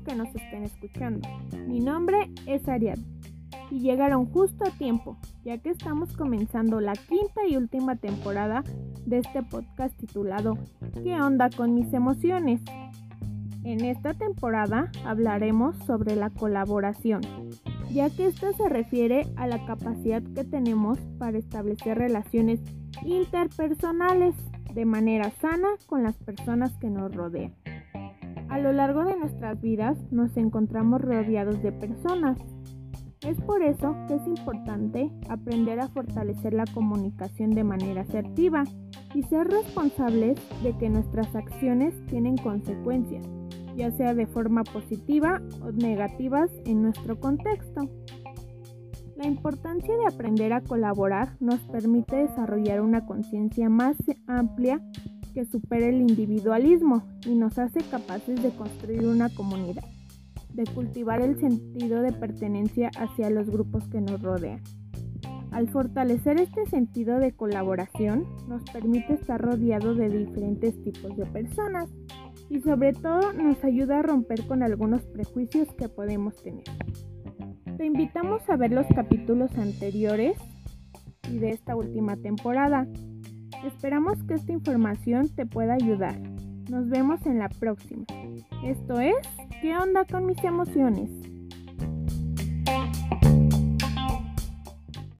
que nos estén escuchando. Mi nombre es Ariadna y llegaron justo a tiempo, ya que estamos comenzando la quinta y última temporada de este podcast titulado ¿Qué onda con mis emociones? En esta temporada hablaremos sobre la colaboración, ya que esta se refiere a la capacidad que tenemos para establecer relaciones interpersonales de manera sana con las personas que nos rodean. A lo largo de nuestras vidas nos encontramos rodeados de personas. Es por eso que es importante aprender a fortalecer la comunicación de manera asertiva y ser responsables de que nuestras acciones tienen consecuencias, ya sea de forma positiva o negativas en nuestro contexto. La importancia de aprender a colaborar nos permite desarrollar una conciencia más amplia que supere el individualismo y nos hace capaces de construir una comunidad, de cultivar el sentido de pertenencia hacia los grupos que nos rodean. Al fortalecer este sentido de colaboración, nos permite estar rodeados de diferentes tipos de personas y sobre todo nos ayuda a romper con algunos prejuicios que podemos tener. Te invitamos a ver los capítulos anteriores y de esta última temporada. Esperamos que esta información te pueda ayudar. Nos vemos en la próxima. Esto es, ¿qué onda con mis emociones?